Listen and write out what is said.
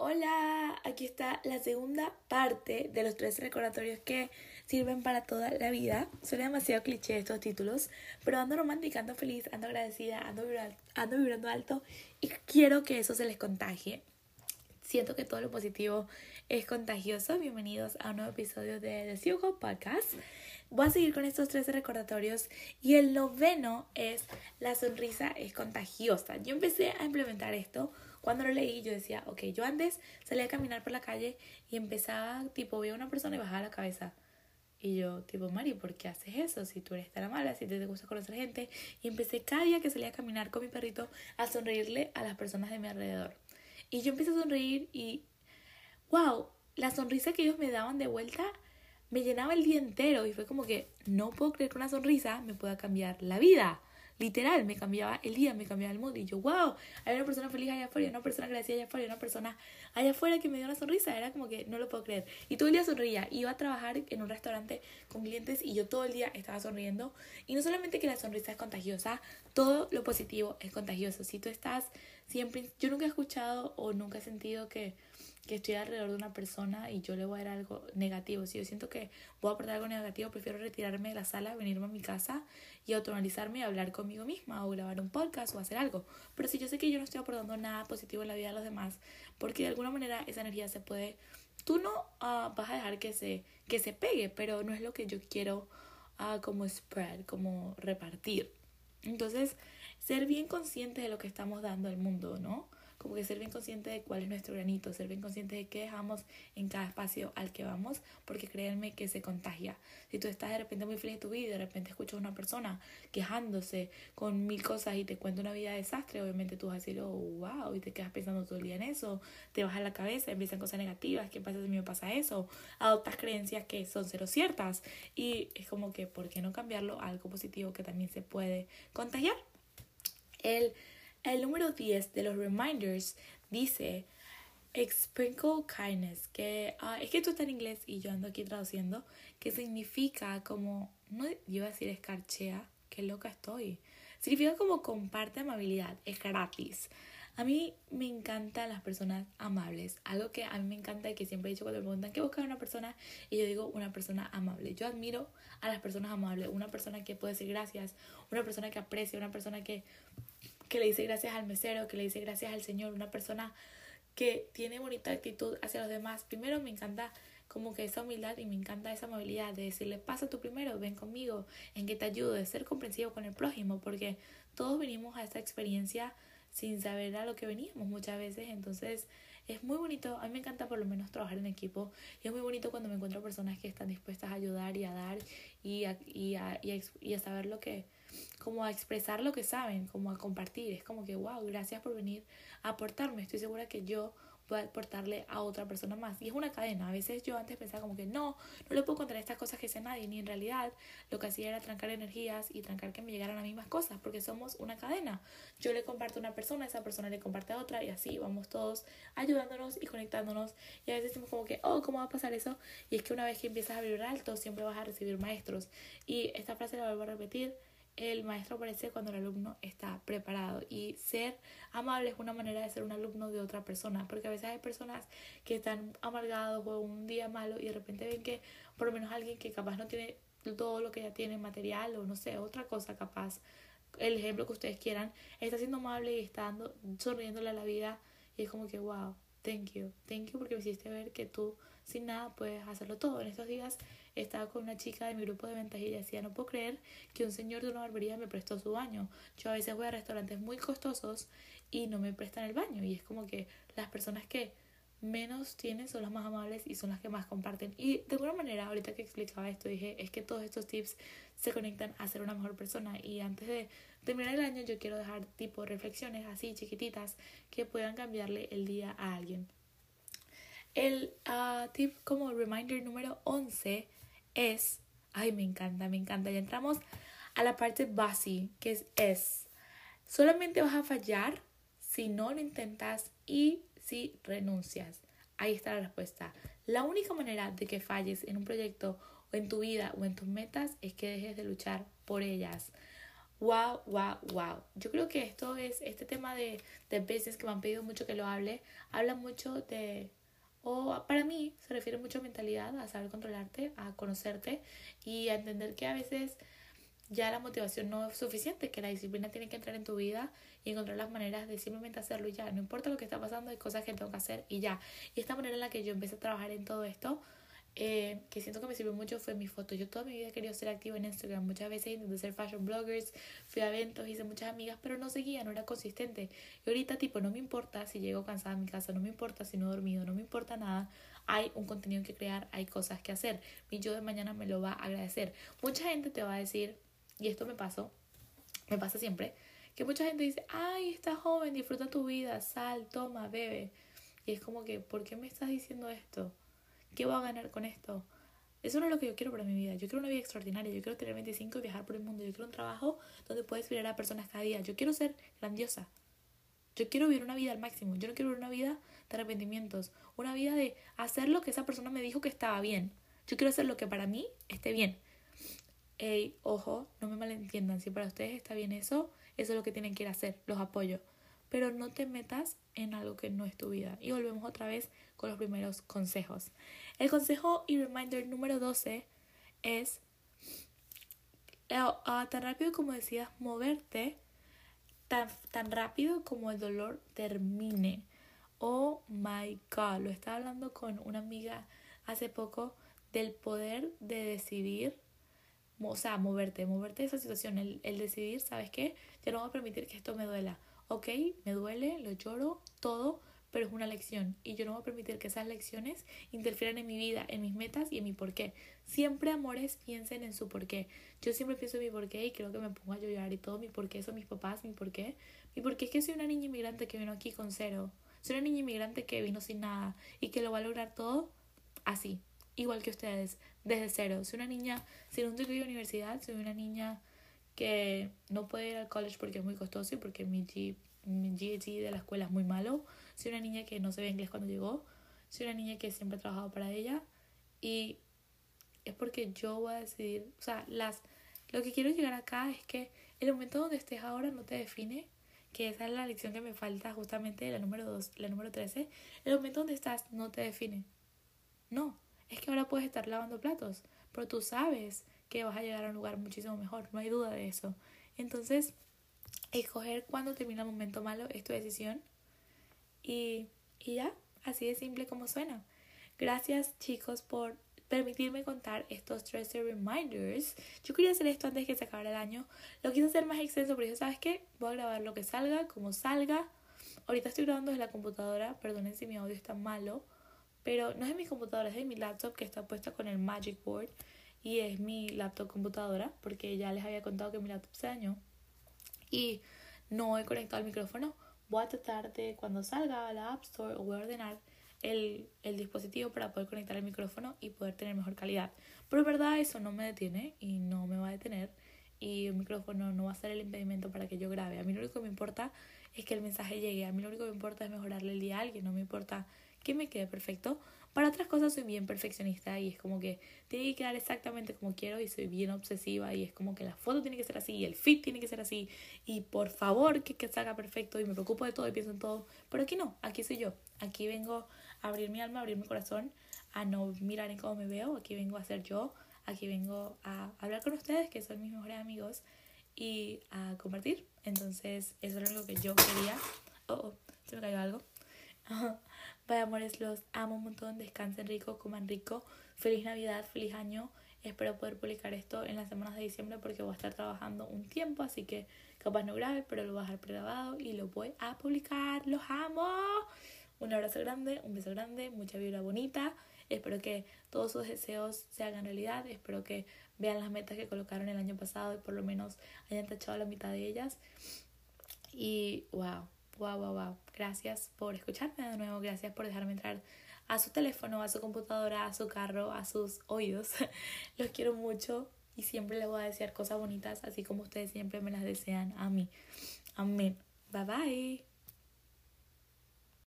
Hola, aquí está la segunda parte de los tres recordatorios que sirven para toda la vida. Suena demasiado cliché estos títulos, pero ando romántica, ando feliz, ando agradecida, ando, ando vibrando alto y quiero que eso se les contagie. Siento que todo lo positivo es contagioso. Bienvenidos a un nuevo episodio de The Podcast. Voy a seguir con estos tres recordatorios y el noveno es la sonrisa es contagiosa. Yo empecé a implementar esto cuando lo leí, yo decía, ok, yo antes salía a caminar por la calle y empezaba, tipo, veía una persona y bajaba la cabeza. Y yo, tipo, Mari, ¿por qué haces eso? Si tú eres tan mala, si te gusta conocer gente. Y empecé cada día que salía a caminar con mi perrito a sonreírle a las personas de mi alrededor. Y yo empecé a sonreír y, wow, la sonrisa que ellos me daban de vuelta me llenaba el día entero. Y fue como que no puedo creer que una sonrisa me pueda cambiar la vida. Literal, me cambiaba el día, me cambiaba el mood. Y yo, wow, hay una persona feliz allá afuera, una persona agradecida allá afuera, una persona allá afuera que me dio una sonrisa. Era como que no lo puedo creer. Y todo el día sonría. Iba a trabajar en un restaurante con clientes y yo todo el día estaba sonriendo. Y no solamente que la sonrisa es contagiosa, todo lo positivo es contagioso. Si tú estás siempre, yo nunca he escuchado o nunca he sentido que que estoy alrededor de una persona y yo le voy a dar algo negativo. Si yo siento que voy a aportar algo negativo, prefiero retirarme de la sala, venirme a mi casa y autoanalizarme y hablar conmigo misma o grabar un podcast o hacer algo. Pero si yo sé que yo no estoy aportando nada positivo en la vida de los demás, porque de alguna manera esa energía se puede, tú no uh, vas a dejar que se, que se pegue, pero no es lo que yo quiero uh, como spread, como repartir. Entonces, ser bien conscientes de lo que estamos dando al mundo, ¿no? como que ser bien consciente de cuál es nuestro granito, ser bien consciente de qué dejamos en cada espacio al que vamos, porque créanme que se contagia. Si tú estás de repente muy feliz de tu vida y de repente escuchas a una persona quejándose con mil cosas y te cuenta una vida de desastre, obviamente tú vas a decir, oh, wow, y te quedas pensando todo el día en eso, te baja la cabeza, empiezan cosas negativas, ¿qué pasa si me pasa eso? Adoptas creencias que son cero ciertas y es como que, ¿por qué no cambiarlo a algo positivo que también se puede contagiar? El el número 10 de los reminders dice sprinkle kindness, que uh, es que esto está en inglés y yo ando aquí traduciendo, que significa como, no iba a decir escarchea, qué loca estoy. Significa como comparte amabilidad, es gratis. A mí me encantan las personas amables. Algo que a mí me encanta y que siempre he dicho cuando me preguntan qué buscar una persona, y yo digo una persona amable. Yo admiro a las personas amables, una persona que puede decir gracias, una persona que aprecia, una persona que que le dice gracias al mesero, que le dice gracias al Señor, una persona que tiene bonita actitud hacia los demás. Primero me encanta como que esa humildad y me encanta esa amabilidad de decirle pasa tú primero, ven conmigo, en que te ayudo, de ser comprensivo con el prójimo, porque todos venimos a esta experiencia sin saber a lo que veníamos muchas veces, entonces es muy bonito, a mí me encanta por lo menos trabajar en equipo y es muy bonito cuando me encuentro personas que están dispuestas a ayudar y a dar y a, y a, y a saber lo que como a expresar lo que saben, como a compartir. Es como que, wow, gracias por venir a aportarme. Estoy segura que yo voy a aportarle a otra persona más. Y es una cadena. A veces yo antes pensaba como que no, no le puedo contar estas cosas que sé a nadie. Ni en realidad lo que hacía era trancar energías y trancar que me llegaran las mismas cosas. Porque somos una cadena. Yo le comparto a una persona, esa persona le comparte a otra. Y así vamos todos ayudándonos y conectándonos. Y a veces decimos como que, oh, ¿cómo va a pasar eso? Y es que una vez que empiezas a vibrar alto, siempre vas a recibir maestros. Y esta frase la vuelvo a repetir el maestro aparece cuando el alumno está preparado. Y ser amable es una manera de ser un alumno de otra persona porque a veces hay personas que están amargados o un día malo y de repente ven que por lo menos alguien que capaz no tiene todo lo que ya tiene material o no sé, otra cosa capaz, el ejemplo que ustedes quieran, está siendo amable y está dando, sonriéndole a la vida y es como que wow, thank you, thank you porque me hiciste ver que tú sin nada puedes hacerlo todo. En estos días estaba con una chica de mi grupo de ventas y ella decía, no puedo creer que un señor de una barbería me prestó su baño. Yo a veces voy a restaurantes muy costosos y no me prestan el baño. Y es como que las personas que menos tienen son las más amables y son las que más comparten. Y de alguna manera, ahorita que explicaba esto, dije, es que todos estos tips se conectan a ser una mejor persona. Y antes de terminar el año, yo quiero dejar tipo reflexiones así chiquititas que puedan cambiarle el día a alguien. El uh, tip como reminder número 11 es, ay, me encanta, me encanta. Ya entramos a la parte base, que es es. Solamente vas a fallar si no lo intentas y si renuncias. Ahí está la respuesta. La única manera de que falles en un proyecto o en tu vida o en tus metas es que dejes de luchar por ellas. wow, wow, wow. Yo creo que esto es, este tema de, de business que me han pedido mucho que lo hable, habla mucho de, o para mí se refiere mucho a mentalidad, a saber controlarte, a conocerte y a entender que a veces ya la motivación no es suficiente, que la disciplina tiene que entrar en tu vida y encontrar las maneras de simplemente hacerlo y ya. No importa lo que está pasando, hay cosas que tengo que hacer y ya. Y esta manera en la que yo empecé a trabajar en todo esto, eh, que siento que me sirvió mucho, fue mi foto. Yo toda mi vida he querido ser activa en Instagram. Muchas veces intenté ser fashion bloggers, fui a eventos, hice muchas amigas, pero no seguía, no era consistente. Y ahorita, tipo, no me importa si llego cansada a mi casa, no me importa si no he dormido, no me importa nada hay un contenido que crear, hay cosas que hacer. Mi yo de mañana me lo va a agradecer. Mucha gente te va a decir, y esto me pasó, me pasa siempre, que mucha gente dice, ay, estás joven, disfruta tu vida, sal, toma, bebe. Y es como que, ¿por qué me estás diciendo esto? ¿Qué voy a ganar con esto? Eso no es lo que yo quiero para mi vida. Yo quiero una vida extraordinaria. Yo quiero tener 25 y viajar por el mundo. Yo quiero un trabajo donde puedes inspirar a personas cada día. Yo quiero ser grandiosa. Yo quiero vivir una vida al máximo. Yo no quiero vivir una vida de arrepentimientos. Una vida de hacer lo que esa persona me dijo que estaba bien. Yo quiero hacer lo que para mí esté bien. Ey, ojo, no me malentiendan, si para ustedes está bien eso, eso es lo que tienen que ir a hacer, los apoyo. Pero no te metas en algo que no es tu vida. Y volvemos otra vez con los primeros consejos. El consejo y reminder número 12 es tan rápido como decías moverte, tan, tan rápido como el dolor termine. Oh my god, lo estaba hablando con una amiga hace poco del poder de decidir o sea, moverte, moverte de esa situación, el, el decidir, ¿sabes qué? Ya no voy a permitir que esto me duela. Ok, me duele, lo lloro, todo, pero es una lección y yo no voy a permitir que esas lecciones interfieran en mi vida, en mis metas y en mi porqué. Siempre, amores, piensen en su porqué. Yo siempre pienso en mi porqué y creo que me pongo a llorar y todo. Mi porqué son mis papás, mi porqué. Mi porqué es que soy una niña inmigrante que vino aquí con cero. Soy una niña inmigrante que vino sin nada y que lo va a lograr todo así, igual que ustedes, desde cero. Soy una niña sin un título de universidad, soy una niña que no puede ir al college porque es muy costoso y porque mi, G, mi de la escuela es muy malo. Soy una niña que no ve inglés cuando llegó. Soy una niña que siempre ha trabajado para ella. Y es porque yo voy a decidir, o sea, las, lo que quiero llegar acá es que el momento donde estés ahora no te define, que esa es la lección que me falta justamente, la número 2, la número 13, el momento donde estás no te define. No, es que ahora puedes estar lavando platos, pero tú sabes que vas a llegar a un lugar muchísimo mejor, no hay duda de eso. Entonces, escoger cuándo termina el momento malo es tu decisión y, y ya, así de simple como suena. Gracias chicos por permitirme contar estos 13 reminders. Yo quería hacer esto antes que se acabara el año. Lo quise hacer más extenso, pero ¿sabes qué? Voy a grabar lo que salga, como salga. Ahorita estoy grabando desde la computadora, perdonen si mi audio está malo. Pero no es de mi computadora, es de mi laptop que está puesta con el Magic Board. Y es mi laptop computadora, porque ya les había contado que mi laptop se dañó. Y no he conectado el micrófono. Voy a tratar de cuando salga a la App Store voy a ordenar el, el dispositivo para poder conectar el micrófono y poder tener mejor calidad. Pero en verdad eso no me detiene y no me va a detener y el micrófono no va a ser el impedimento para que yo grabe. A mí lo único que me importa es que el mensaje llegue. A mí lo único que me importa es mejorarle el día a alguien. No me importa que me quede perfecto. Para otras cosas soy bien perfeccionista y es como que tiene que quedar exactamente como quiero y soy bien obsesiva y es como que la foto tiene que ser así y el fit tiene que ser así y por favor que, que salga perfecto y me preocupo de todo y pienso en todo. Pero aquí no, aquí soy yo. Aquí vengo a abrir mi alma, a abrir mi corazón, a no mirar en cómo me veo. Aquí vengo a ser yo. Aquí vengo a hablar con ustedes que son mis mejores amigos y a compartir. Entonces eso era lo que yo quería. Oh, oh se me cayó algo. Vaya amores, los amo un montón. Descansen rico, coman rico. Feliz Navidad, feliz año. Espero poder publicar esto en las semanas de diciembre porque voy a estar trabajando un tiempo, así que capaz no grave, pero lo voy a dejar pregrabado y lo voy a publicar. ¡Los amo! Un abrazo grande, un beso grande, mucha vibra bonita. Espero que todos sus deseos se hagan realidad. Espero que vean las metas que colocaron el año pasado y por lo menos hayan tachado la mitad de ellas. Y wow, wow, wow, wow. Gracias por escucharme de nuevo, gracias por dejarme entrar a su teléfono, a su computadora, a su carro, a sus oídos. Los quiero mucho y siempre les voy a desear cosas bonitas, así como ustedes siempre me las desean a mí. Amén. Bye bye.